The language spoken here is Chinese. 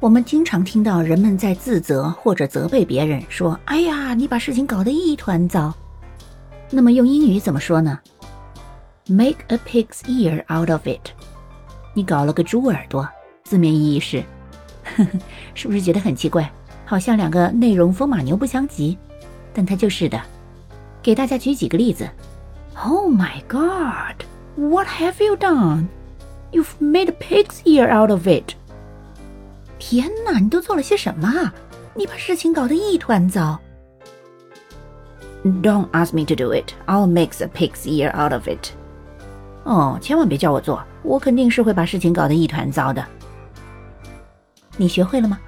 我们经常听到人们在自责或者责备别人，说：“哎呀，你把事情搞得一团糟。”那么用英语怎么说呢？Make a pig's ear out of it。你搞了个猪耳朵，字面意义是，呵呵，是不是觉得很奇怪？好像两个内容风马牛不相及，但它就是的。给大家举几个例子。Oh my God! What have you done? You've made a pig's ear out of it. 天哪，你都做了些什么？你把事情搞得一团糟。Don't ask me to do it. I'll make a pig's ear out of it. 哦，千万别叫我做，我肯定是会把事情搞得一团糟的。你学会了吗？